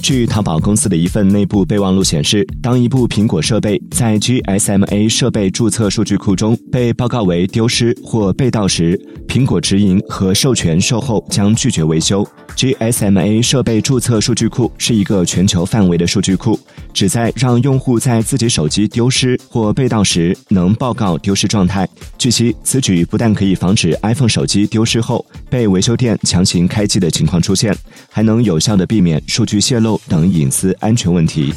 据淘宝公司的一份内部备忘录显示，当一部苹果设备在 GSMA 设备注册数据库中被报告为丢失或被盗时，苹果直营和授权售后将拒绝维修。GSMA 设备注册数据库是一个全球范围的数据库，旨在让用户在自己手机丢失或被盗时能报告丢失状态。据悉，此举不但可以防止 iPhone 手机丢失后被维修店强行开机的情况出现，还能有效的避免数据泄露等隐私安全问题。